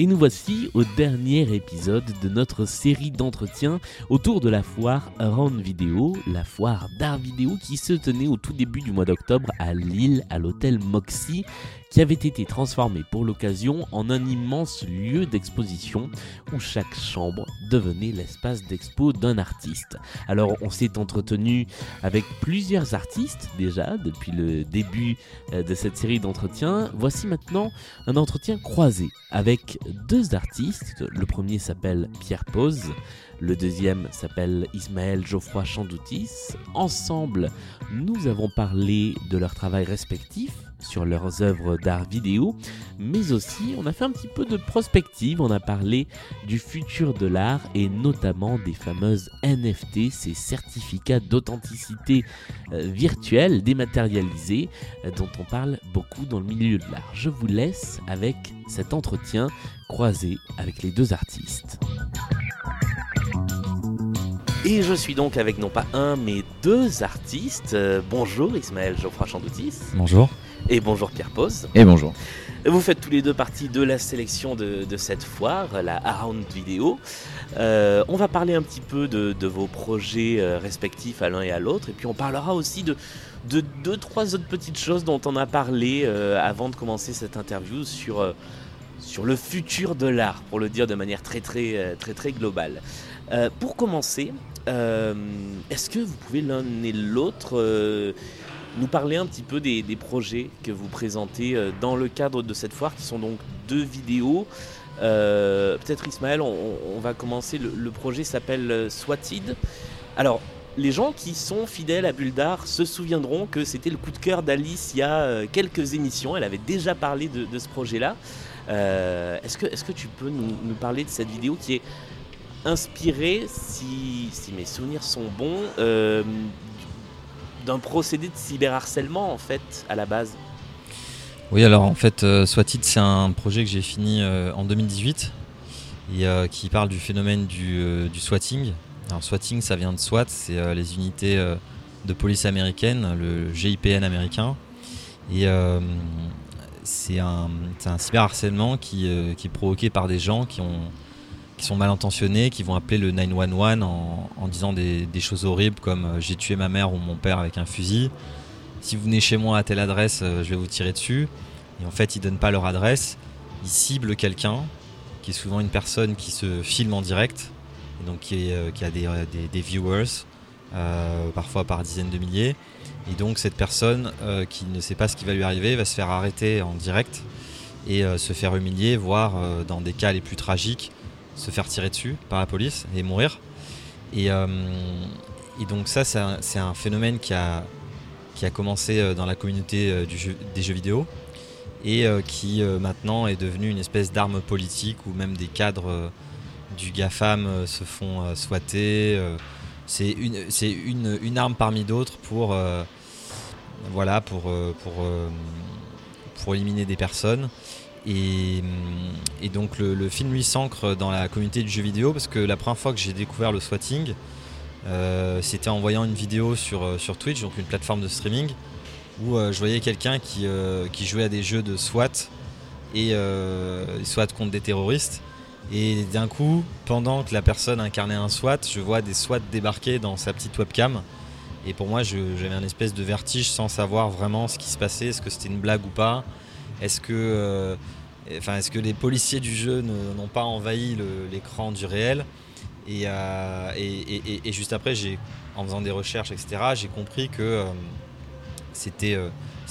Et nous voici au dernier épisode de notre série d'entretiens autour de la foire Round Vidéo, la foire d'art vidéo qui se tenait au tout début du mois d'octobre à Lille, à l'hôtel Moxie, qui avait été transformé pour l'occasion en un immense lieu d'exposition où chaque chambre devenait l'espace d'expo d'un artiste. Alors on s'est entretenu avec plusieurs artistes déjà depuis le début euh, de cette série d'entretiens. Voici maintenant un entretien croisé avec deux artistes. Le premier s'appelle Pierre Pose. Le deuxième s'appelle Ismaël Geoffroy Chandoutis. Ensemble, nous avons parlé de leur travail respectif sur leurs œuvres d'art vidéo, mais aussi on a fait un petit peu de prospective, on a parlé du futur de l'art et notamment des fameuses NFT, ces certificats d'authenticité euh, virtuelle dématérialisés euh, dont on parle beaucoup dans le milieu de l'art. Je vous laisse avec cet entretien croisé avec les deux artistes. Et je suis donc avec non pas un mais deux artistes. Euh, bonjour Ismaël Geoffroy Chandoutis. Bonjour. Et bonjour Pierre Pose. Et bonjour. Vous faites tous les deux partie de la sélection de, de cette foire, la Around Vidéo. Euh, on va parler un petit peu de, de vos projets euh, respectifs à l'un et à l'autre. Et puis on parlera aussi de, de deux, trois autres petites choses dont on a parlé euh, avant de commencer cette interview sur, sur le futur de l'art, pour le dire de manière très très très très globale. Euh, pour commencer, euh, est-ce que vous pouvez l'un et l'autre euh, nous parler un petit peu des, projets que vous présentez euh, dans le cadre de cette foire, qui sont donc deux vidéos. Peut-être Ismaël, on, va commencer. Le, projet s'appelle Swatid. Alors, les gens qui sont fidèles à Bulle d'Art se souviendront que c'était le coup de cœur d'Alice il y a quelques émissions. Elle avait déjà parlé de, ce projet-là. Est-ce que, est que tu peux nous parler de cette vidéo qui est inspirée, si, mes souvenirs sont bons, euh, d'un procédé de cyberharcèlement en fait à la base Oui, alors en fait, euh, c'est un projet que j'ai fini euh, en 2018 et euh, qui parle du phénomène du, swatting. Alors, swatting, ça vient de SWAT, c'est les unités de police américaines, le GIPN américain. Et c'est un, un cyberharcèlement qui est provoqué par des gens qui, ont, qui sont mal intentionnés, qui vont appeler le 911 en, en disant des, choses horribles comme euh, j'ai tué ma mère ou mon père avec un fusil. Si vous venez chez moi à telle adresse, euh, je vais vous tirer dessus. Et en fait, ils donnent pas leur adresse. Ils ciblent quelqu'un, qui est souvent une personne qui se filme en direct, donc euh, qui a des, viewers, parfois par dizaines de milliers. Et donc cette personne qui ne sait pas ce qui va lui arriver va se faire arrêter en direct et se faire humilier, voire dans des cas les plus tragiques, se faire tirer dessus par la police et mourir. Et, euh, donc ça, c'est un, phénomène qui a, commencé euh, dans la communauté euh, des jeux vidéo et qui maintenant est devenu une espèce d'arme politique où même des cadres du GAFAM se font swatter. c'est une, arme parmi d'autres pour, voilà, pour éliminer des personnes. Et, hum, et donc le, film lui s'ancre dans la communauté du jeu vidéo parce que la première fois que j'ai découvert le swatting, euh, c'était en voyant une vidéo sur, euh, sur Twitch, donc une plateforme de streaming, où euh, je voyais quelqu'un qui, qui jouait à des jeux de SWAT et SWAT contre des terroristes. Et d'un coup, pendant que la personne incarnait un SWAT, je vois des SWAT débarquer dans sa petite webcam. Et pour moi, j'avais un espèce de vertige sans savoir vraiment ce qui se passait, est-ce que c'était une blague ou pas. Est-ce que, euh, est-ce que les policiers du jeu n'ont pas envahi l'écran du réel et, euh, juste après, en faisant des recherches, etc., j'ai compris que euh, c'était,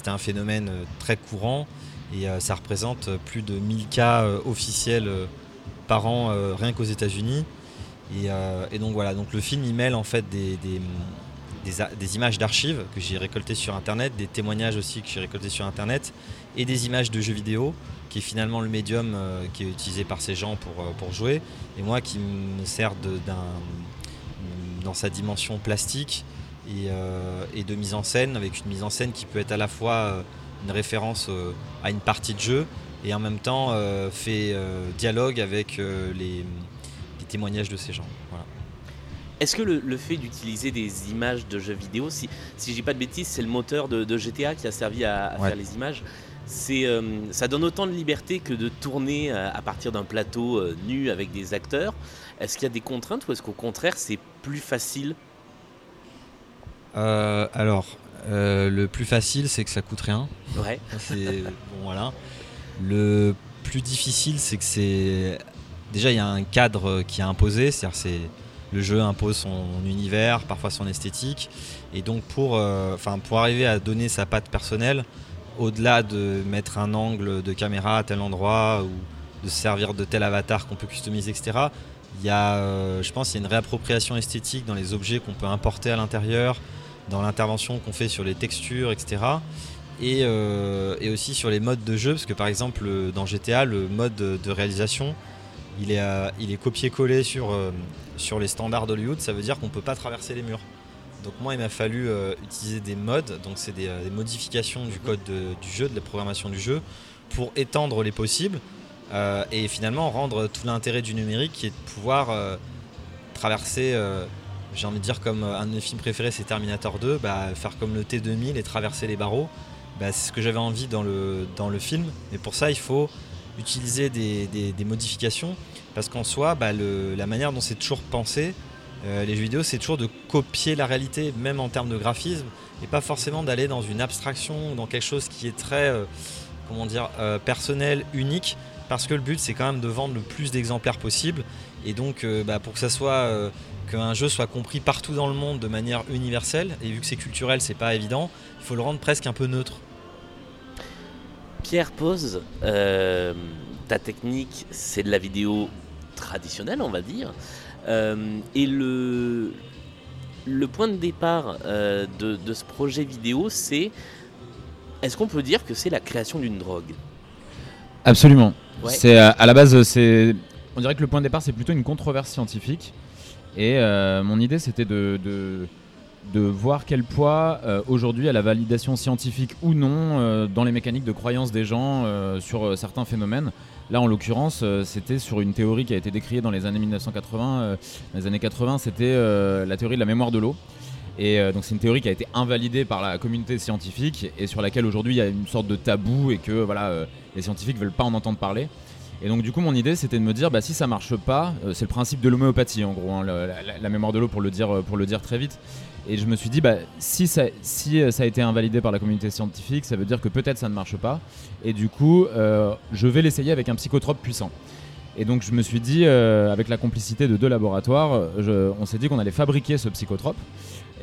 un phénomène très courant et ça représente plus de 1000 cas officiels par an rien qu'aux États-Unis. Et, donc voilà, donc le film il mêle en fait des, des, images d'archives que j'ai récoltées sur Internet, des témoignages aussi que j'ai récoltés sur Internet, et des images de jeux vidéo, qui est finalement le médium qui est utilisé par ces gens pour, pour jouer, et moi qui me sert dans sa dimension plastique et, de mise en scène, avec une mise en scène qui peut être à la fois une référence à une partie de jeu, et en même temps fait dialogue avec les témoignages de ces gens. Est-ce que le, fait d'utiliser des images de jeux vidéo, si, si je dis pas de bêtises, c'est le moteur de, GTA qui a servi à, faire les images, c'est, euh, ça donne autant de liberté que de tourner euh, à, partir d'un plateau euh, nu avec des acteurs? Est-ce qu'il y a des contraintes ou est-ce qu'au contraire c'est plus facile? Alors, le plus facile c'est que ça coûte rien. Ouais. bon, voilà. Le plus difficile c'est que c'est déjà il y a un cadre qui est imposé, c'est-à-dire c'est le jeu impose son univers, parfois son esthétique, et donc pour, euh, pour arriver à donner sa patte personnelle, au-delà de mettre un angle de caméra à tel endroit ou de se servir de tel avatar qu'on peut customiser, etc. Il y a, euh, je pense, il y a une réappropriation esthétique dans les objets qu'on peut importer à l'intérieur, dans l'intervention qu'on fait sur les textures, etc. Et, euh, et, aussi sur les modes de jeu, parce que par exemple dans GTA, le mode de réalisation, il est, euh, copié-collé sur, euh, sur les standards d'Hollywood, ça veut dire qu'on ne peut pas traverser les murs. Donc moi, il m'a fallu euh, utiliser des modes, donc c'est des, modifications du code du jeu, de la programmation du jeu, pour étendre les possibles et finalement rendre tout l'intérêt du numérique qui est de pouvoir traverser, j'ai envie de dire comme un de mes films préférés c'est Terminator 2, bah, faire comme le T2000 et traverser les barreaux. Bah, c'est ce que j'avais envie dans le, film. Et pour ça, il faut utiliser des, modifications parce qu'en soi, bah, la manière dont c'est toujours pensé, euh, les jeux vidéo, c'est toujours de copier la réalité, même en termes de graphisme, et pas forcément d'aller dans une abstraction ou dans quelque chose qui est très, euh, comment dire, euh, personnel, unique, parce que le but, c'est quand même de vendre le plus d'exemplaires possible, et donc bah, pour que ça soit qu'un jeu soit compris partout dans le monde de manière universelle, et vu que c'est culturel, c'est pas évident, il faut le rendre presque un peu neutre. Pierre pose, euh, ta technique, c'est de la vidéo traditionnelle, on va dire. Euh, et le, le point de départ euh, de, ce projet vidéo, c'est. Est-ce qu'on peut dire que c'est la création d'une drogue? Absolument. C'est à la base, c'est. On dirait que le point de départ, c'est plutôt une controverse scientifique. Et mon idée, c'était de de voir quel poids euh, aujourd'hui à la validation scientifique ou non euh, dans les mécaniques de croyance des gens euh, sur certains phénomènes. Là, en l'occurrence, c'était sur une théorie qui a été décrite dans les années 1980. dans les années 80, c'était la théorie de la mémoire de l'eau. Et donc, c'est une théorie qui a été invalidée par la communauté scientifique et sur laquelle aujourd'hui il y a une sorte de tabou et que voilà, les scientifiques veulent pas en entendre parler. Et donc du coup mon idée c'était de me dire bah si ça marche pas, c'est le principe de l'homéopathie en gros, hein, la, mémoire de l'eau pour le dire pour le dire très vite. Et je me suis dit, bah, si, euh, ça a été invalidé par la communauté scientifique, ça veut dire que peut-être ça ne marche pas. Et du coup, euh, je vais l'essayer avec un psychotrope puissant. Et donc je me suis dit, euh, avec la complicité de deux laboratoires, on s'est dit qu'on allait fabriquer ce psychotrope.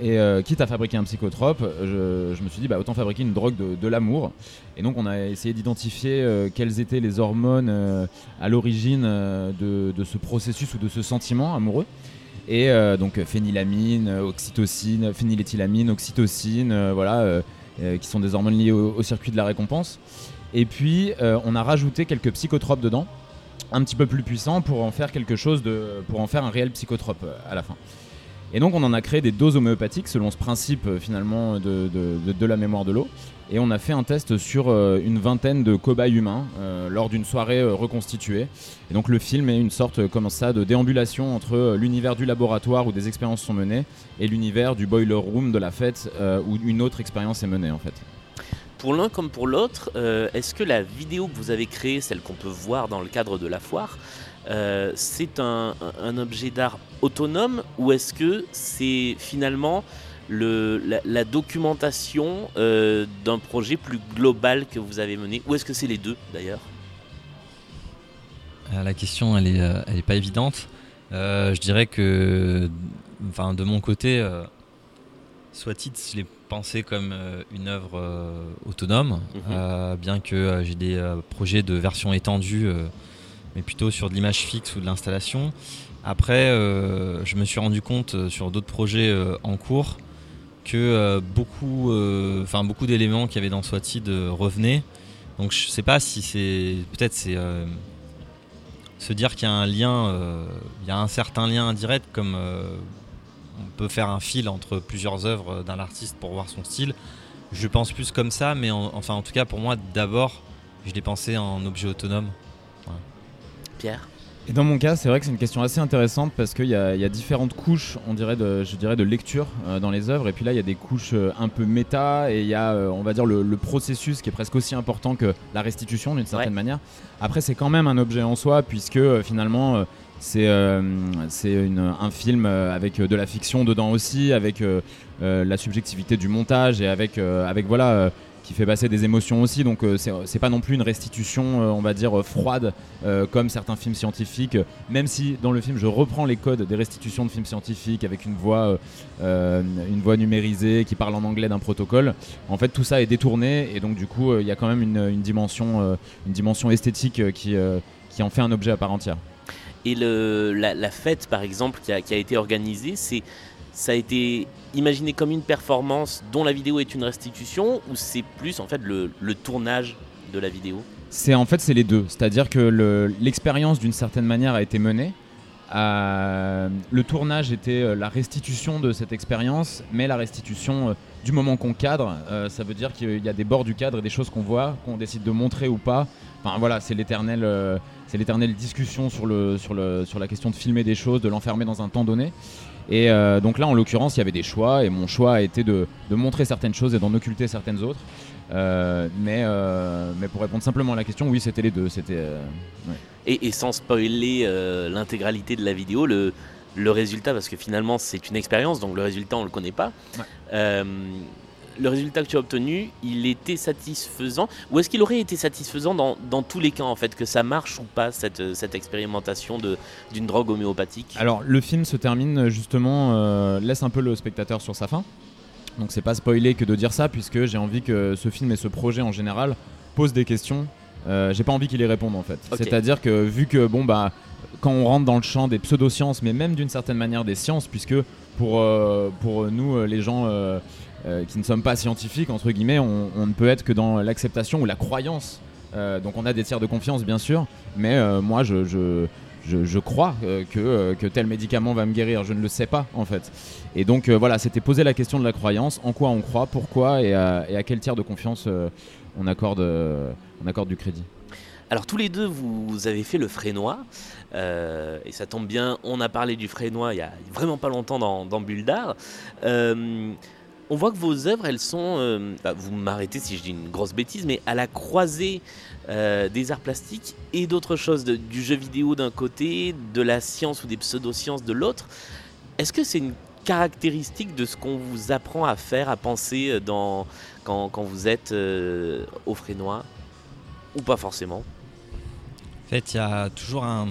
Et quitte à fabriquer un psychotrope, je, me suis dit, bah, autant fabriquer une drogue de, l'amour. Et donc on a essayé d'identifier quelles étaient les hormones à l'origine de, ce processus ou de ce sentiment amoureux. Et euh, donc phénylamine, oxytocine, phényléthylamine, oxytocine, euh, voilà, euh, qui sont des hormones liées au, circuit de la récompense. Et puis on a rajouté quelques psychotropes dedans, un petit peu plus puissants pour en faire quelque chose pour en faire un réel psychotrope à la fin. Et donc on en a créé des doses homéopathiques selon ce principe finalement de la mémoire de l'eau. Et on a fait un test sur euh, une vingtaine de cobayes humains euh, lors d'une soirée euh, reconstituée. Et donc le film est une sorte comme ça de déambulation entre l'univers du laboratoire où des expériences sont menées et l'univers du boiler room de la fête où une autre expérience est menée en fait. Pour l'un comme pour l'autre, est-ce que la vidéo que vous avez créée, celle qu'on peut voir dans le cadre de la foire, c'est un, objet d'art autonome ou est-ce que c'est finalement la, documentation euh, d'un projet plus global que vous avez mené Ou est-ce que c'est les deux d'ailleurs? Euh, La question, elle est, euh, elle est pas évidente. je dirais que, enfin, de mon côté, soit-il, je l'ai pensé comme une œuvre autonome, mhm. bien que j'ai des projets de version étendue, mais plutôt sur de l'image fixe ou de l'installation. Après, je me suis rendu compte sur d'autres projets en cours que beaucoup, enfin beaucoup d'éléments qu'il y avait dans Swatid revenaient. Donc je sais pas si c'est peut-être c'est se dire qu'il y a un lien, il y a un certain lien indirect comme on peut faire un fil entre plusieurs œuvres d'un artiste pour voir son style. Je pense plus comme ça, mais enfin en tout cas pour moi d'abord je l'ai pensé en objet autonome. Pierre? Et dans mon cas, c'est vrai que c'est une question assez intéressante parce qu'il y, a différentes couches, on dirait de, je dirais, de lecture euh, dans les œuvres. Et puis là, il y a des couches euh, un peu méta et il y a, euh, on va dire, le, processus qui est presque aussi important que la restitution d'une certaine manière. Après, c'est quand même un objet en soi puisque finalement, c'est un film avec de la fiction dedans aussi, avec la subjectivité du montage et avec, avec voilà qui fait passer des émotions aussi. Donc euh, c'est pas non plus une restitution, euh, on va dire, euh, froide comme certains films scientifiques. Même si dans le film je reprends les codes des restitutions de films scientifiques avec une voix, une voix numérisée qui parle en anglais d'un protocole. En fait tout ça est détourné et donc du coup il y a quand même une, dimension, une dimension esthétique qui, qui en fait un objet à part entière. Et la, fête, par exemple, qui a, qui a été organisée, ça a été imaginé comme une performance dont la vidéo est une restitution ou c'est plus en fait le, tournage de la vidéo? C'est en fait c'est les deux, c'est-à-dire que l'expérience d'une certaine manière a été menée. Euh, le tournage était euh, la restitution de cette expérience, mais la restitution euh, du moment qu'on cadre, ça veut dire qu'il y a des bords du cadre et des choses qu'on voit, qu'on décide de montrer ou pas. Enfin voilà, c'est l'éternel, c'est l'éternelle discussion sur, le, sur, le, sur la question de filmer des choses, de l'enfermer dans un temps donné. Et euh, donc là, en l'occurrence, il y avait des choix, et mon choix a été de, montrer certaines choses et d'en occulter certaines autres. Euh, mais, euh, mais pour répondre simplement à la question, oui, c'était les deux. C'était, et, sans spoiler l'intégralité de la vidéo, le, le résultat, parce que finalement c'est une expérience, donc le résultat on ne le connaît pas le résultat que tu as obtenu, il était satisfaisant Ou est-ce qu'il aurait été satisfaisant dans, dans, tous les cas, en fait, que ça marche ou pas, cette, cette expérimentation d'une drogue homéopathique? Alors, le film se termine justement, euh, laisse un peu le spectateur sur sa fin. Donc, c'est pas spoiler que de dire ça, puisque j'ai envie que ce film et ce projet en général posent des questions. Euh, j'ai pas envie qu'il y réponde en fait. C'est-à-dire que vu que, bon, bah, quand on rentre dans le champ des pseudosciences, mais même d'une certaine manière des sciences, puisque pour, euh, pour nous, les gens euh, qui ne sommes pas scientifiques, entre guillemets, on, ne peut être que dans l'acceptation ou la croyance. Euh, donc on a des tiers de confiance, bien sûr, mais euh, moi, je, crois que, tel médicament va me guérir. Je ne le sais pas, en fait. Et donc voilà, c'était poser la question de la croyance, en quoi on croit, pourquoi et à, quel tiers de confiance on, accorde, on accorde du crédit. Alors tous les deux, vous avez fait le Frénois, euh, et ça tombe bien, on a parlé du Frénois il y a vraiment pas longtemps dans, dans Bulle. Euh, on voit que vos œuvres, elles sont, euh, bah, vous m'arrêtez si je dis une grosse bêtise, mais à la croisée euh, des arts plastiques et d'autres choses, du jeu vidéo d'un côté, de la science ou des pseudosciences de l'autre. Est-ce que c'est une caractéristique de ce qu'on vous apprend à faire, à penser euh, dans, quand, vous êtes au Frénois? Ou pas forcément? En fait, il y a toujours un,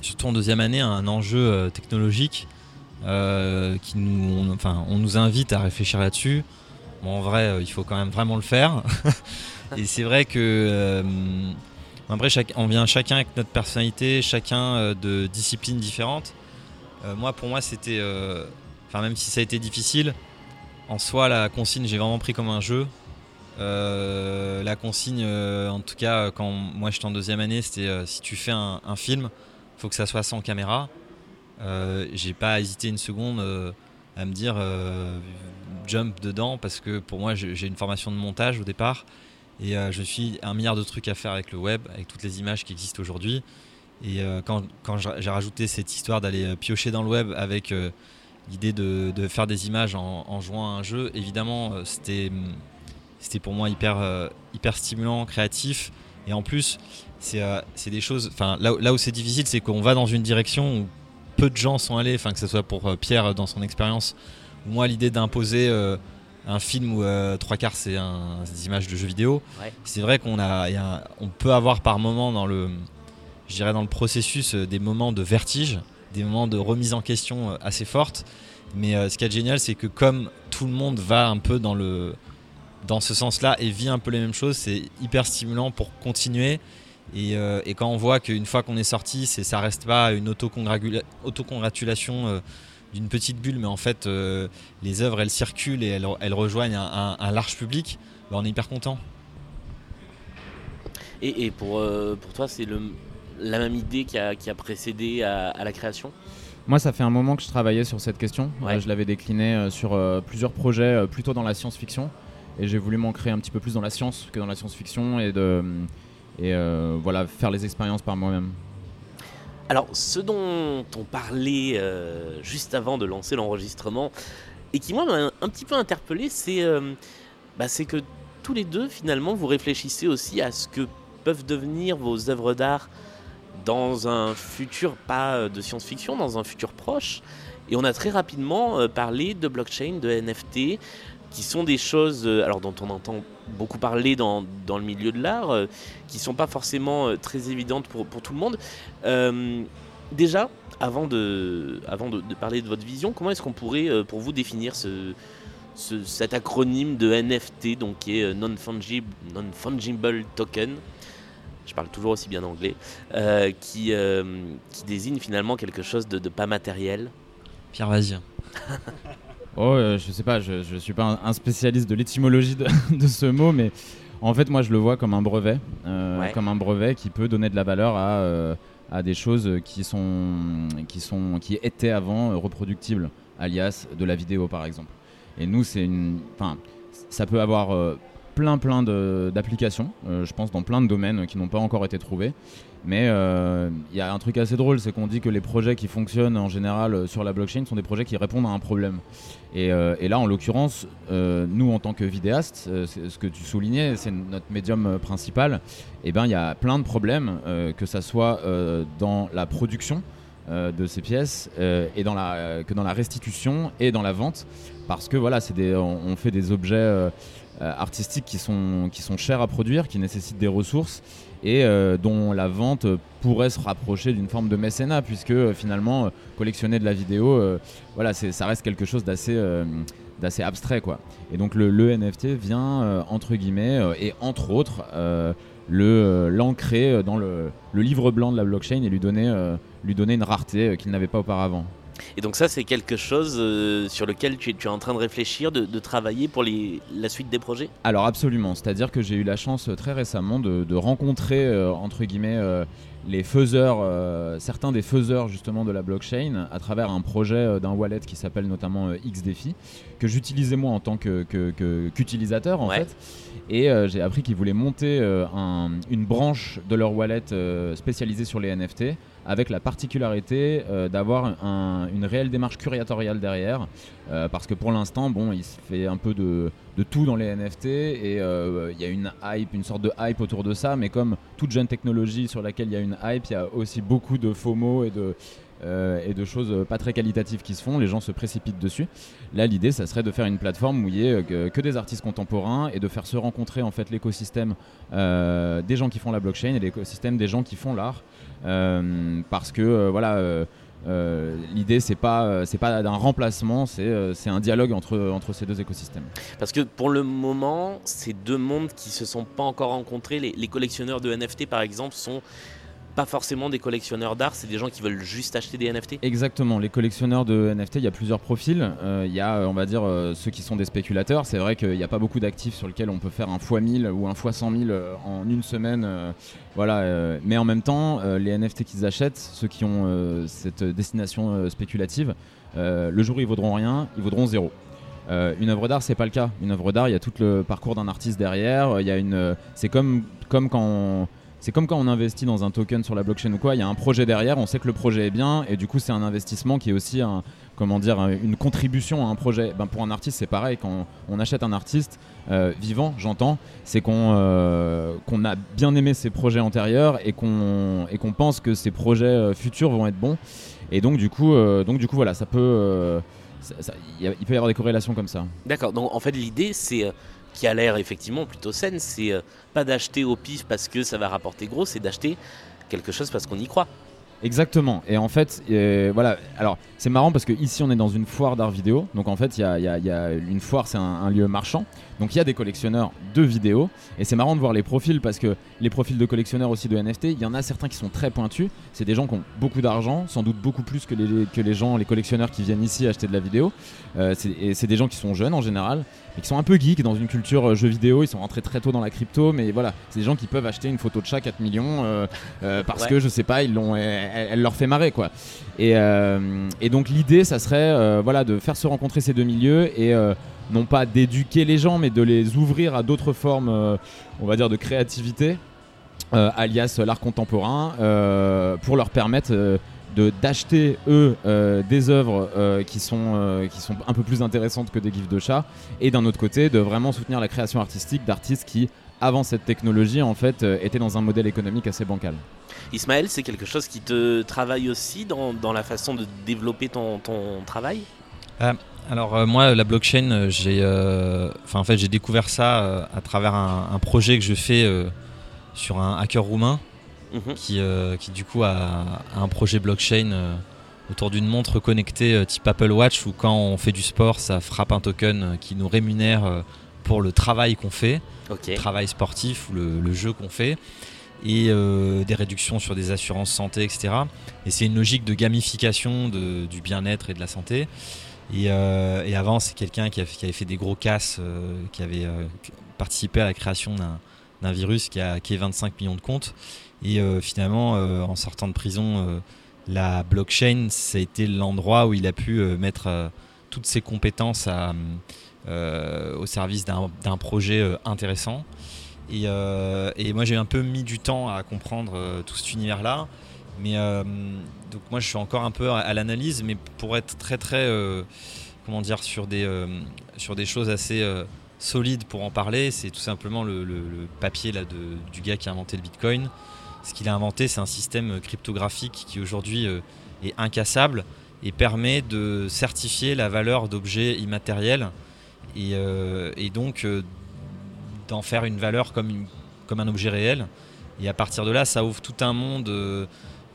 surtout en deuxième année, un enjeu technologique euh, on, nous invite à réfléchir là-dessus. En vrai, euh, il faut quand même vraiment le faire. et c'est vrai que euh, après, on vient chacun avec notre personnalité, chacun de disciplines différentes. moi, pour moi, c'était, enfin, même si ça a été difficile, en soi, la consigne, j'ai vraiment pris comme un jeu. la consigne, en tout cas, quand moi j'étais en deuxième année, c'était si tu fais un, un film, faut que ça soit sans caméra. Euh, j'ai pas hésité une seconde euh, à me dire euh, jump dedans parce que pour moi j'ai une formation de montage au départ et je suis un milliard de trucs à faire avec le web, avec toutes les images qui existent aujourd'hui. Et quand, quand j'ai rajouté cette histoire d'aller piocher dans le web avec l'idée de, de, faire des images en, jouant à un jeu, évidemment, c'était c'était pour moi hyper, hyper stimulant, créatif. Et en plus, c'est des choses. Enfin, là, là où c'est difficile, c'est qu'on va dans une direction où peu de gens sont allés, enfin que ce soit pour euh, Pierre dans son expérience, ou moi l'idée d'imposer euh, un film où euh, trois quarts c'est des images de jeux vidéo. C'est vrai qu'on a, on peut avoir par moment dans le, je dirais dans le processus des moments de vertige, des moments de remise en question assez fortes. Mais ce qui est génial, c'est que comme tout le monde va un peu dans le, dans ce sens-là et vit un peu les mêmes choses, c'est hyper stimulant pour continuer euh, et, quand on voit qu'une fois qu'on est sorti, ça reste pas une autocongratulation euh, d'une petite bulle, mais en fait, les œuvres, elles circulent et elles, rejoignent un, large public, bah, on est hyper content. Et, pour, pour toi, c'est la même idée qui a, qui a précédé à, la création? Moi, ça fait un moment que je travaillais sur cette question. je l'avais décliné sur plusieurs projets, plutôt dans la science-fiction. Et j'ai voulu m'ancrer un petit peu plus dans la science que dans la science-fiction et, de, et voilà, faire les expériences par moi-même. Alors, ce dont on parlait euh, juste avant de lancer l'enregistrement, et qui moi m'a un petit peu interpellé, euh, bah, c'est que tous les deux, finalement, vous réfléchissez aussi à ce que peuvent devenir vos œuvres d'art dans un futur, pas euh, de science-fiction, dans un futur proche. Et on a très rapidement parlé de blockchain, de NFT, qui sont des choses euh, alors dont on entend beaucoup parler dans, dans le milieu de l'art, euh, qui sont pas forcément euh, très évidentes pour, pour, tout le monde. déjà, avant, de, avant de, parler de votre vision, comment est-ce qu'on pourrait, pour vous, définir ce, cet acronyme de NFT, donc qui est Non-Fungible non -fungible Token je parle toujours aussi bien anglais, qui, qui désigne finalement quelque chose de, de pas matériel? Pierre, vas-y. Oh, euh, je sais pas, je, ne suis pas un, spécialiste de l'étymologie de, ce mot, mais en fait, moi, je le vois comme un brevet, euh, comme un brevet qui peut donner de la valeur à, euh, à des choses qui sont, qui sont, qui étaient avant reproductibles, alias de la vidéo, par exemple. Et nous, c'est une, enfin, ça peut avoir plein, plein d'applications, je pense, dans plein de domaines qui n'ont pas encore été trouvés. Mais euh, il y a un truc assez drôle, c'est qu'on dit que les projets qui fonctionnent en général euh, sur la blockchain sont des projets qui répondent à un problème. Et, euh, là, en l'occurrence, nous en tant que vidéastes, ce que tu soulignais, c'est notre médium principal. Et eh ben, il y a plein de problèmes, que ça soit dans la production de ces pièces et que dans la restitution et dans la vente, parce que voilà, c'est on, fait des objets artistiques qui sont, qui sont chers à produire, qui nécessitent des ressources et euh, dont la vente pourrait se rapprocher d'une forme de mécénat puisque euh, finalement euh, collectionner de la vidéo voilà ça reste quelque chose d'assez abstrait quoi. Et donc le, NFT vient entre guillemets et entre autres le l'ancrer dans le, le, livre blanc de la blockchain et lui donner lui donner une rareté qu'il n'avait pas auparavant et donc ça, c'est quelque chose euh, sur lequel tu es, en train de réfléchir, de, travailler pour la suite des projets? Alors absolument, c'est-à-dire que j'ai eu la chance euh, très récemment de, rencontrer, euh, entre guillemets, les faiseurs, certains des faiseurs justement de la blockchain à travers un projet d'un wallet qui s'appelle notamment XDefi, que j'utilisais moi en tant qu'utilisateur en fait. Et j'ai appris qu'ils voulaient monter une branche de leur wallet spécialisée sur les NFT avec la particularité euh, d'avoir une réelle démarche curatoriale derrière, euh, parce que pour l'instant, bon, il se fait un peu de, tout dans les NFT et euh, il y a une hype, une sorte de hype autour de ça, mais comme toute jeune technologie sur laquelle il y a une hype, il y a aussi beaucoup de mots et de, et de choses pas très qualitatives qui se font, les gens se précipitent dessus. Là, l'idée, ça serait de faire une plateforme où il n'y ait que, des artistes contemporains et de faire se rencontrer en fait l'écosystème des gens qui font la blockchain et l'écosystème des gens qui font l'art. Euh, parce que euh, voilà. Euh, l'idée c'est pas c'est pas d'un remplacement c'est un dialogue entre entre ces deux écosystèmes parce que pour le moment ces deux mondes qui se sont pas encore rencontrés les collectionneurs de NFT par exemple sont pas forcément des collectionneurs d'art, c'est des gens qui veulent juste acheter des NFT Exactement, les collectionneurs de NFT, il y a plusieurs profils. Euh, il y a, on va dire, euh, ceux qui sont des spéculateurs. C'est vrai qu'il n'y a pas beaucoup d'actifs sur lesquels on peut faire un x1000 ou un x100 000 euh, en une semaine. voilà, mais en même temps, les NFT qu'ils achètent, ceux qui ont cette destination spéculative, le jour où ils vaudront rien, ils vaudront zéro. une œuvre d'art, c'est pas le cas. Une œuvre d'art, il y a tout le parcours d'un artiste derrière. Il y a une, c'est comme comme quand c'est comme quand on investit dans un token sur la blockchain ou quoi, il y a un projet derrière, on sait que le projet est bien et du coup c'est un investissement qui est aussi comment dire, une contribution à un projet. Ben, pour un artiste c'est pareil, quand on achète un artiste euh, vivant, j'entends, c'est qu'on euh, qu'on a bien aimé ses projets antérieurs et qu'on qu'on pense que ses projets euh, futurs vont être bons. Et donc du coup, donc, du coup voilà, ça peut... il peut y avoir des corrélations comme ça. D'accord, donc en fait l'idée c'est qui a l'air effectivement plutôt saine, c'est euh, pas d'acheter au pif parce que ça va rapporter gros, c'est d'acheter quelque chose parce qu'on y croit. Exactement. Et en fait, voilà. Alors, c'est marrant parce que ici, on est dans une foire d'art vidéo. Donc, en fait, il y a, une foire, c'est un, lieu marchand. Donc, il y a des collectionneurs de vidéos. Et c'est marrant de voir les profils parce que les profils de collectionneurs aussi de NFT, il y en a certains qui sont très pointus. C'est des gens qui ont beaucoup d'argent, sans doute beaucoup plus que les, que les gens, les collectionneurs qui viennent ici acheter de la vidéo. Euh, et c'est des gens qui sont jeunes en général et qui sont un peu geeks dans une culture euh, jeu vidéo. Ils sont rentrés très tôt dans la crypto, mais voilà, c'est des gens qui peuvent acheter une photo de chat 4 millions euh, euh, parce que je sais pas, ils l'ont, elle, leur fait marrer quoi. Et, et donc l'idée, ça serait voilà de faire se rencontrer ces deux milieux et non pas d'éduquer les gens, mais de les ouvrir à d'autres formes, on va dire, de créativité. alias l'art contemporain, pour leur permettre d'acheter eux euh, des œuvres euh, qui, sont, euh, qui sont un peu plus intéressantes que des gifs de chat et d'un autre côté de vraiment soutenir la création artistique d'artistes qui avant cette technologie en fait étaient dans un modèle économique assez bancal. Ismaël, c'est quelque chose qui te travaille aussi dans, dans la façon de développer ton, ton travail? Alors moi la blockchain j'ai enfin en fait j'ai découvert ça à travers un, un, projet que je fais sur un hacker roumain Mhm. qui, euh, qui, du coup a, un projet blockchain euh, autour d'une montre connectée euh, type Apple Watch où quand on fait du sport, ça frappe un token qui nous rémunère pour le travail qu'on fait, le travail sportif ou le, jeu qu'on fait, et des réductions sur des assurances santé, etc. Et c'est une logique de gamification de, du bien-être et de la santé. Et, avant, c'est quelqu'un qui, avait fait des gros casses, qui avait participé à la création d'un virus qui a est 25 millions de comptes et euh, finalement, euh, en sortant de prison, euh, la blockchain, ça a été l'endroit où il a pu mettre toutes ses compétences au service d'un projet intéressant. Et, moi, j'ai un peu mis du temps à comprendre tout cet univers-là. Mais donc moi, je suis encore un peu à, l'analyse, mais pour être très très, comment dire, sur des sur des choses assez solides pour en parler, c'est tout simplement le, papier là de, du gars qui a inventé le Bitcoin. Ce qu'il a inventé, c'est un système cryptographique qui aujourd'hui euh, est incassable et permet de certifier la valeur d'objets immatériels et, euh, donc euh, d'en faire une valeur comme, comme un objet réel. Et à partir de là, ça ouvre tout un monde euh,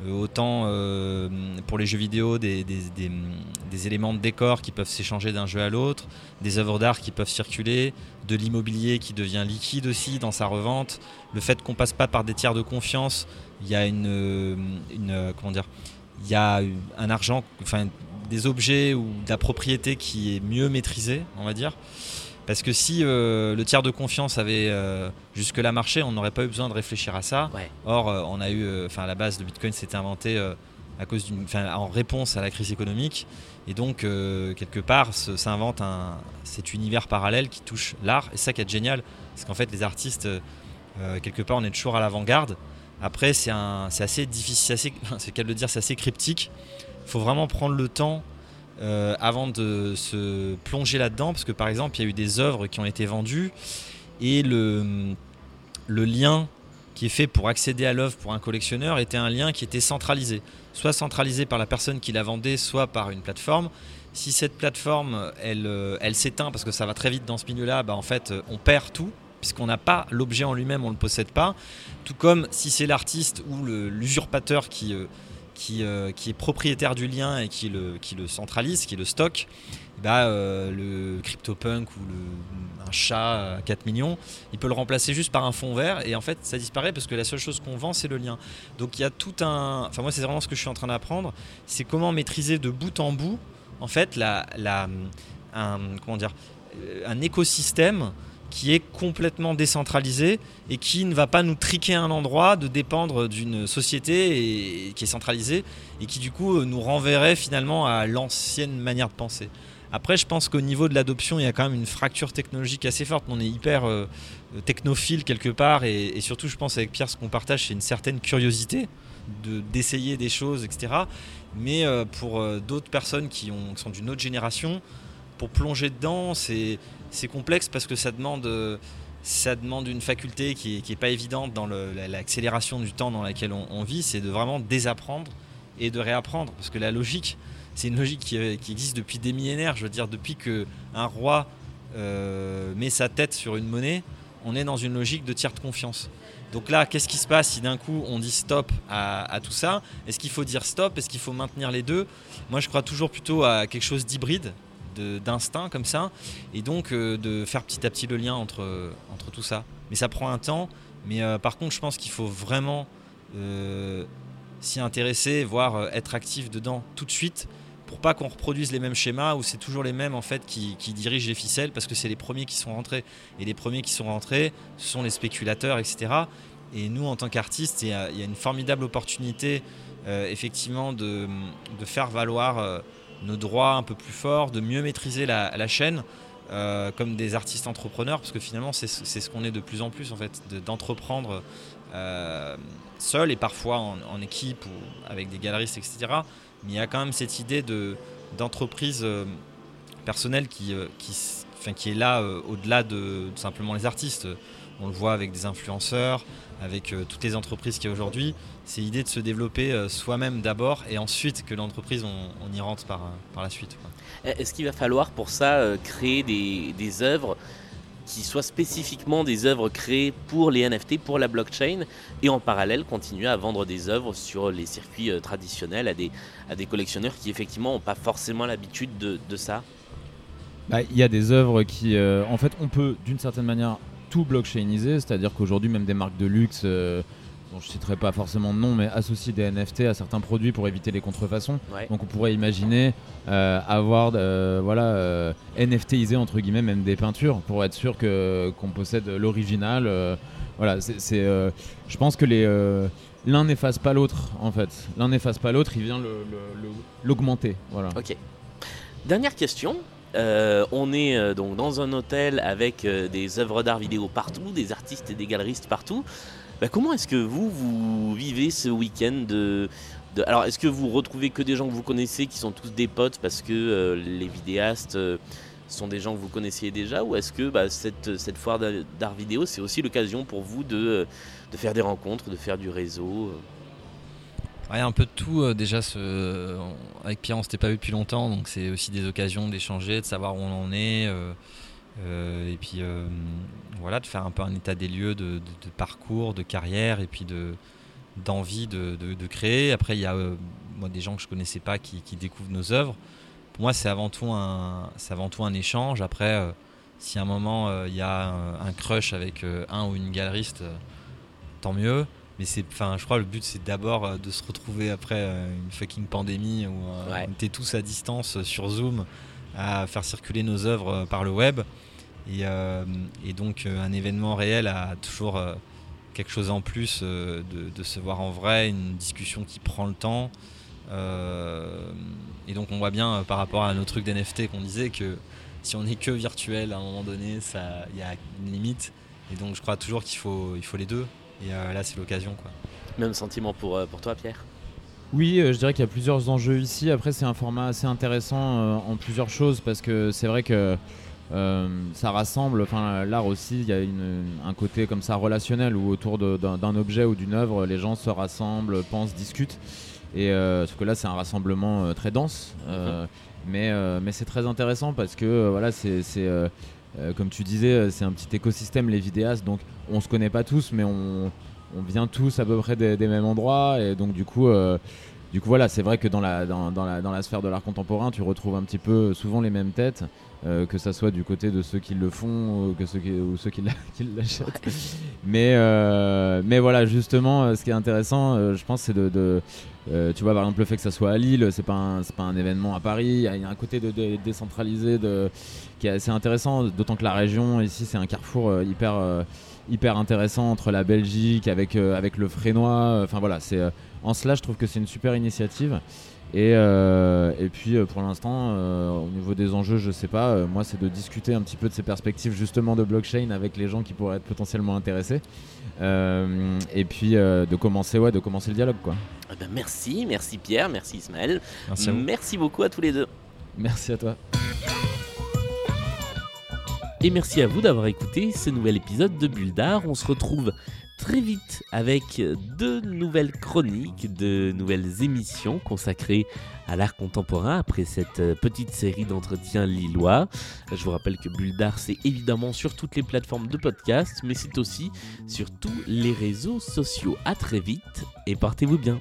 autant euh, pour les jeux vidéo des, éléments de décor qui peuvent s'échanger d'un jeu à l'autre, des œuvres d'art qui peuvent circuler, de l'immobilier qui devient liquide aussi dans sa revente, le fait qu'on passe pas par des tiers de confiance, il y a une, euh, une comment dire, il y a un argent, enfin des objets ou de la propriété qui est mieux maîtrisée, on va dire. Parce que si euh, le tiers de confiance avait euh, jusque-là marché, on n'aurait pas eu besoin de réfléchir à ça. Or, euh, on a eu, enfin, à la base, le Bitcoin s'était inventé à cause d'une, en réponse à la crise économique. Et donc, quelque part, ça invente un, cet univers parallèle qui touche l'art. Et ça qui est génial, parce qu'en fait, les artistes, quelque part, on est toujours à l'avant-garde. Après, c'est, assez difficile, c'est, qu'à le dire, c'est assez cryptique. Il faut vraiment prendre le temps euh, avant de se plonger là-dedans, parce que par exemple, il y a eu des œuvres qui ont été vendues et le, lien qui est fait pour accéder à l'œuvre pour un collectionneur était un lien qui était centralisé, soit centralisé par la personne qui la vendait, soit par une plateforme. Si cette plateforme, elle, euh, s'éteint parce que ça va très vite dans ce milieu-là, bah en fait, on perd tout puisqu'on n'a pas l'objet en lui-même, on ne le possède pas. Tout comme si c'est l'artiste ou l'usurpateur qui, euh, euh, qui, est propriétaire du lien et qui le, qui le centralise, qui le stocke, bah, euh, le CryptoPunk ou un chat à 4 millions, il peut le remplacer juste par un fond vert et en fait ça disparaît parce que la seule chose qu'on vend c'est le lien. Donc il y a tout un. Enfin, moi c'est vraiment ce que je suis en train d'apprendre, c'est comment maîtriser de bout en bout en fait la, comment dire, un écosystème qui est complètement décentralisé et qui ne va pas nous triquer un endroit de dépendre d'une société qui est centralisée et qui du coup nous renverrait finalement à l'ancienne manière de penser. Après, je pense qu'au niveau de l'adoption, il y a quand même une fracture technologique assez forte. On est hyper euh, technophile quelque part et, surtout, je pense avec Pierre, ce qu'on partage, c'est une certaine curiosité d'essayer des choses, etc. Mais euh, pour euh, d'autres personnes qui sont d'une autre génération, pour plonger dedans, c'est c'est complexe parce que ça demande, euh, ça demande une faculté qui n'est pas évidente dans l'accélération du temps dans laquelle on, vit, c'est de vraiment désapprendre et de réapprendre. Parce que la logique, c'est une logique qui, existe depuis des millénaires. Je veux dire, depuis qu'un roi euh, met sa tête sur une monnaie, on est dans une logique de tiers de confiance. Donc là, qu'est-ce qui se passe si d'un coup on dit stop à, tout ça? Est-ce qu'il faut dire stop? Est-ce qu'il faut maintenir les deux? Moi, je crois toujours plutôt à quelque chose d'hybride, d'instinct comme ça, et donc euh, de faire petit à petit le lien entre, entre tout ça. Mais ça prend un temps. Mais euh, par contre, je pense qu'il faut vraiment euh, s'y intéresser, voire être actif dedans tout de suite pour pas qu'on reproduise les mêmes schémas où c'est toujours les mêmes en fait qui, dirigent les ficelles parce que c'est les premiers qui sont rentrés et les premiers qui sont rentrés ce sont les spéculateurs etc et nous en tant qu'artistes il, y, a une formidable opportunité euh, effectivement de, faire valoir euh, nos droits un peu plus forts de mieux maîtriser la, chaîne euh, comme des artistes entrepreneurs parce que finalement c'est ce qu'on est de plus en plus en fait d'entreprendre seul et parfois en, équipe ou avec des galeristes etc mais il y a quand même cette idée de, d'entreprise euh, personnelle qui, euh, qui, enfin, qui est là euh, au-delà de, simplement les artistes. On le voit avec des influenceurs, avec toutes les entreprises qu'il y a aujourd'hui. C'est l'idée de se développer soi-même d'abord et ensuite que l'entreprise, on, y rentre par, par la suite. Est-ce qu'il va falloir pour ça créer des, des œuvres qui soient spécifiquement des œuvres créées pour les NFT, pour la blockchain, et en parallèle continuer à vendre des œuvres sur les circuits euh, traditionnels à des, à des collectionneurs qui effectivement n'ont pas forcément l'habitude de, de, ça? Bah, Il y a des œuvres qui, euh, en fait, on peut d'une certaine manière tout blockchainiser, c'est-à-dire qu'aujourd'hui même des marques de luxe... Euh, je je citerai pas forcément de nom, mais associer des NFT à certains produits pour éviter les contrefaçons. Donc on pourrait imaginer euh, avoir euh, voilà NFTiser entre guillemets même des peintures pour être sûr que qu'on possède l'original. voilà, c'est, je pense que les l'un n'efface pas l'autre en fait. L'un n'efface pas l'autre, il vient l'augmenter. Voilà. Ok. Dernière question. On est donc dans un hôtel avec des œuvres d'art vidéo partout, des artistes et des galeristes partout. Bah, comment est-ce que vous, vivez ce week-end Alors, est-ce que vous retrouvez que des gens que vous connaissez qui sont tous des potes parce que euh, les vidéastes euh, sont des gens que vous connaissiez déjà Ou est-ce que bah, cette, foire d'art vidéo, c'est aussi l'occasion pour vous de faire des rencontres, de faire du réseau Ouais, un peu de tout. déjà, ce... avec Pierre, on s'était pas vu depuis longtemps, donc c'est aussi des occasions d'échanger, de savoir où on en est. Euh, et puis euh, voilà, de faire un peu un état des lieux de, parcours, de carrière et puis de d'envie de, créer. Après, il y a euh, moi, des gens que je connaissais pas qui, découvrent nos œuvres. Pour moi, c'est avant, tout un, avant tout un échange. Après, si à un moment il y a un, crush avec un ou une galeriste, tant mieux. Mais c'est, enfin, je crois le but c'est d'abord de se retrouver après une fucking pandémie où on était tous à distance sur Zoom à faire circuler nos œuvres par le web. Euh, et, donc euh, un événement réel a toujours euh, quelque chose en plus de, se voir en vrai, une discussion qui prend le temps. et donc on voit bien par rapport à nos trucs d'NFT qu'on disait que si on n'est que virtuel à un moment donné, il y a une limite. Et donc je crois toujours qu'il faut, il faut les deux. Et là c'est l'occasion. Quoi. Même sentiment pour, pour toi Pierre? Oui, je dirais qu'il y a plusieurs enjeux ici. Après, c'est un format assez intéressant en plusieurs choses parce que c'est vrai que euh, ça rassemble, enfin l'art aussi, il y a un côté comme ça relationnel où autour d'un objet ou d'une œuvre, les gens se rassemblent, pensent, discutent. Et euh, que là, c'est un rassemblement euh, très dense, mhm. mais, mais c'est très intéressant parce que voilà, c'est comme tu disais, c'est un petit écosystème les vidéastes, donc on se connaît pas tous, mais on, vient tous à peu près des, mêmes endroits, et donc du coup. du coup, voilà, c'est vrai que dans la, dans, la, dans la sphère de l'art contemporain, tu retrouves un petit peu souvent les mêmes têtes. Euh, que ça soit du côté de ceux qui le font ou, que ceux qui, ou ceux qui l'achètent. Mais, euh, mais voilà, justement, euh, ce qui est intéressant, je pense, c'est de, tu vois, par exemple, le fait que ça soit à Lille, c'est pas un, pas un événement à Paris. Il y, a un côté de, décentralisé de, qui est assez intéressant, d'autant que la région ici, c'est un carrefour hyper, hyper intéressant entre la Belgique avec, avec le Frénois. Enfin voilà, c'est en cela, je trouve que c'est une super initiative. Et, euh, et puis euh, pour l'instant, euh, au niveau des enjeux, je sais pas. moi, c'est de discuter un petit peu de ces perspectives justement de blockchain avec les gens qui pourraient être potentiellement intéressés. et puis de commencer, ouais, de commencer le dialogue, quoi. Eh ben, merci, merci Pierre, merci Ismaël. Merci, merci beaucoup à tous les deux. Merci à toi. Et merci à vous d'avoir écouté ce nouvel épisode de Bulle d'Art. On se retrouve très vite avec de nouvelles chroniques, de nouvelles émissions consacrées à l'art contemporain après cette petite série d'entretiens lillois. Je vous rappelle que Bulle d'Art, c'est évidemment sur toutes les plateformes de podcast, mais c'est aussi sur tous les réseaux sociaux. À très vite et portez-vous bien.